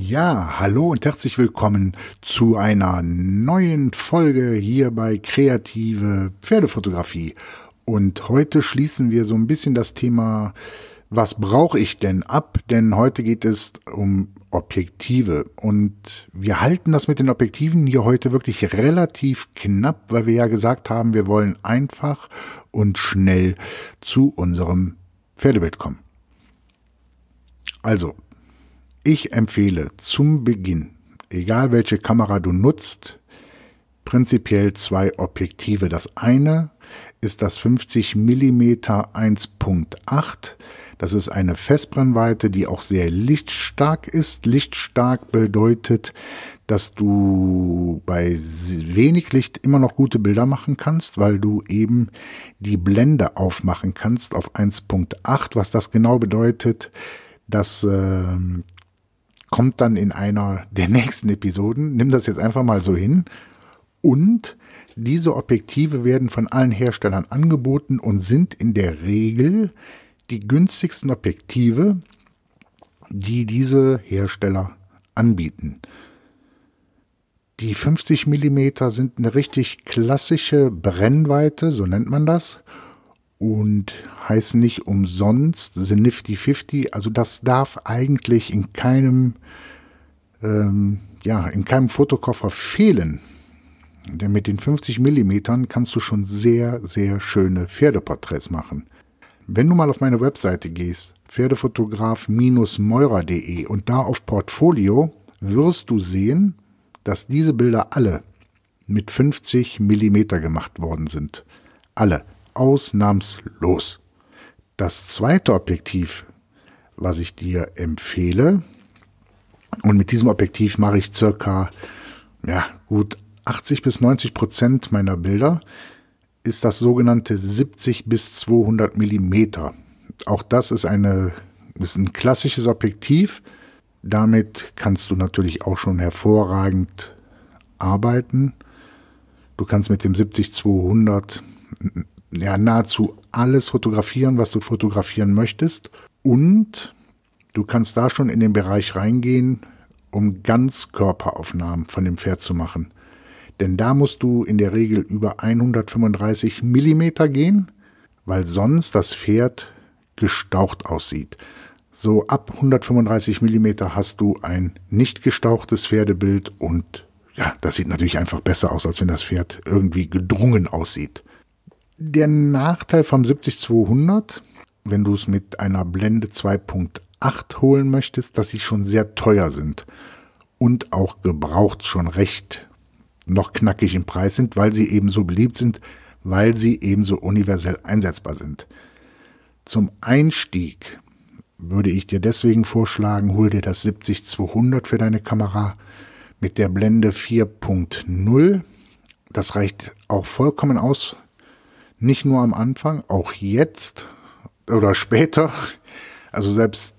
Ja, hallo und herzlich willkommen zu einer neuen Folge hier bei Kreative Pferdefotografie. Und heute schließen wir so ein bisschen das Thema, was brauche ich denn ab? Denn heute geht es um Objektive. Und wir halten das mit den Objektiven hier heute wirklich relativ knapp, weil wir ja gesagt haben, wir wollen einfach und schnell zu unserem Pferdebild kommen. Also, ich empfehle zum Beginn, egal welche Kamera du nutzt, prinzipiell zwei Objektive. Das eine ist das 50 mm 1.8. Das ist eine Festbrennweite, die auch sehr lichtstark ist. Lichtstark bedeutet, dass du bei wenig Licht immer noch gute Bilder machen kannst, weil du eben die Blende aufmachen kannst auf 1.8. Was das genau bedeutet, dass äh, kommt dann in einer der nächsten Episoden. Nimm das jetzt einfach mal so hin. Und diese Objektive werden von allen Herstellern angeboten und sind in der Regel die günstigsten Objektive, die diese Hersteller anbieten. Die 50 mm sind eine richtig klassische Brennweite, so nennt man das und heißen nicht umsonst The Nifty 50. Also das darf eigentlich in keinem, ähm, ja, in keinem Fotokoffer fehlen. Denn mit den 50 Millimetern kannst du schon sehr, sehr schöne Pferdeporträts machen. Wenn du mal auf meine Webseite gehst, pferdefotograf-meurer.de und da auf Portfolio, wirst du sehen, dass diese Bilder alle mit 50 Millimeter gemacht worden sind. Alle ausnahmslos. Das zweite Objektiv, was ich dir empfehle, und mit diesem Objektiv mache ich circa ja, gut 80 bis 90 Prozent meiner Bilder, ist das sogenannte 70 bis 200 Millimeter. Auch das ist, eine, ist ein klassisches Objektiv. Damit kannst du natürlich auch schon hervorragend arbeiten. Du kannst mit dem 70-200 ja, nahezu alles fotografieren, was du fotografieren möchtest. Und du kannst da schon in den Bereich reingehen, um Ganzkörperaufnahmen von dem Pferd zu machen. Denn da musst du in der Regel über 135 Millimeter gehen, weil sonst das Pferd gestaucht aussieht. So ab 135 Millimeter hast du ein nicht gestauchtes Pferdebild und ja, das sieht natürlich einfach besser aus, als wenn das Pferd irgendwie gedrungen aussieht. Der Nachteil vom 70-200, wenn du es mit einer Blende 2.8 holen möchtest, dass sie schon sehr teuer sind und auch gebraucht schon recht noch knackig im Preis sind, weil sie eben so beliebt sind, weil sie eben so universell einsetzbar sind. Zum Einstieg würde ich dir deswegen vorschlagen, hol dir das 70-200 für deine Kamera mit der Blende 4.0. Das reicht auch vollkommen aus nicht nur am Anfang, auch jetzt oder später. Also selbst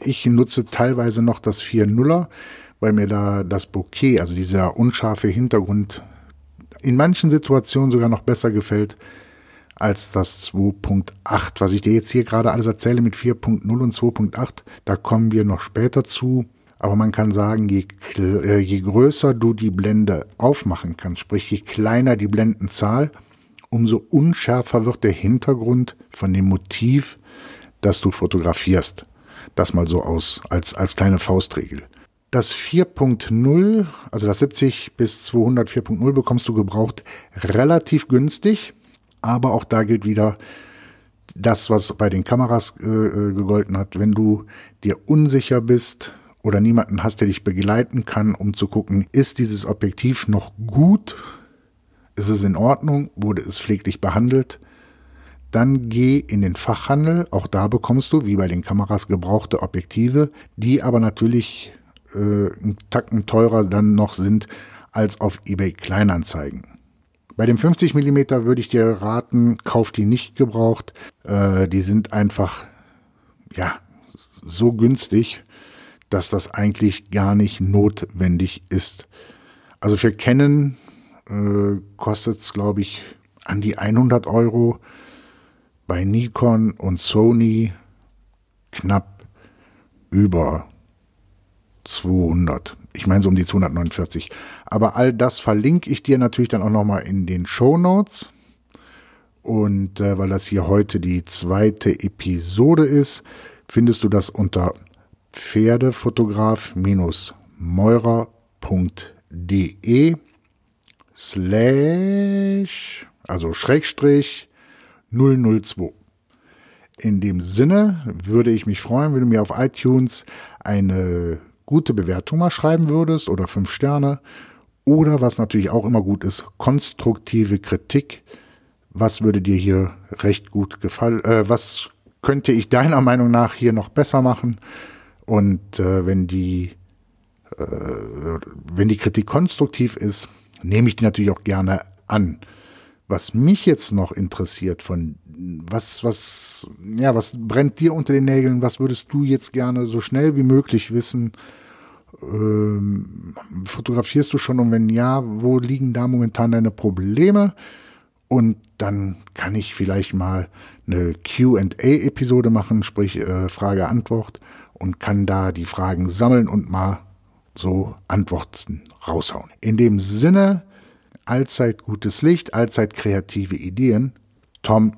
ich nutze teilweise noch das 4.0er, weil mir da das Bouquet, also dieser unscharfe Hintergrund, in manchen Situationen sogar noch besser gefällt als das 2.8. Was ich dir jetzt hier gerade alles erzähle mit 4.0 und 2.8, da kommen wir noch später zu. Aber man kann sagen, je, äh, je größer du die Blende aufmachen kannst, sprich je kleiner die Blendenzahl, umso unschärfer wird der Hintergrund von dem Motiv, das du fotografierst. Das mal so aus, als, als kleine Faustregel. Das 4.0, also das 70 bis 200 4.0 bekommst du gebraucht relativ günstig, aber auch da gilt wieder das, was bei den Kameras äh, äh gegolten hat. Wenn du dir unsicher bist oder niemanden hast, der dich begleiten kann, um zu gucken, ist dieses Objektiv noch gut, ist es in Ordnung, wurde es pfleglich behandelt, dann geh in den Fachhandel, auch da bekommst du, wie bei den Kameras, gebrauchte Objektive, die aber natürlich äh, einen Tacken teurer dann noch sind als auf eBay Kleinanzeigen. Bei dem 50 mm würde ich dir raten, kauf die nicht gebraucht. Äh, die sind einfach, ja, so günstig, dass das eigentlich gar nicht notwendig ist. Also für Canon äh, kostet es, glaube ich, an die 100 Euro. Bei Nikon und Sony knapp über 200. Ich meine so um die 249. Aber all das verlinke ich dir natürlich dann auch nochmal in den Show Notes. Und äh, weil das hier heute die zweite Episode ist, findest du das unter pferdefotograf-meurer.de slash, also Schrägstrich 002. In dem Sinne würde ich mich freuen, wenn du mir auf iTunes eine gute Bewertung mal schreiben würdest oder fünf Sterne. Oder was natürlich auch immer gut ist, konstruktive Kritik was würde dir hier recht gut gefallen, äh, was könnte ich deiner Meinung nach hier noch besser machen? Und äh, wenn die äh, wenn die Kritik konstruktiv ist, nehme ich die natürlich auch gerne an. Was mich jetzt noch interessiert von was was ja was brennt dir unter den Nägeln? Was würdest du jetzt gerne so schnell wie möglich wissen? Ähm, fotografierst du schon und wenn ja, wo liegen da momentan deine Probleme? Und dann kann ich vielleicht mal eine QA-Episode machen, sprich äh, Frage-Antwort, und kann da die Fragen sammeln und mal so Antworten raushauen. In dem Sinne, allzeit gutes Licht, allzeit kreative Ideen. Tom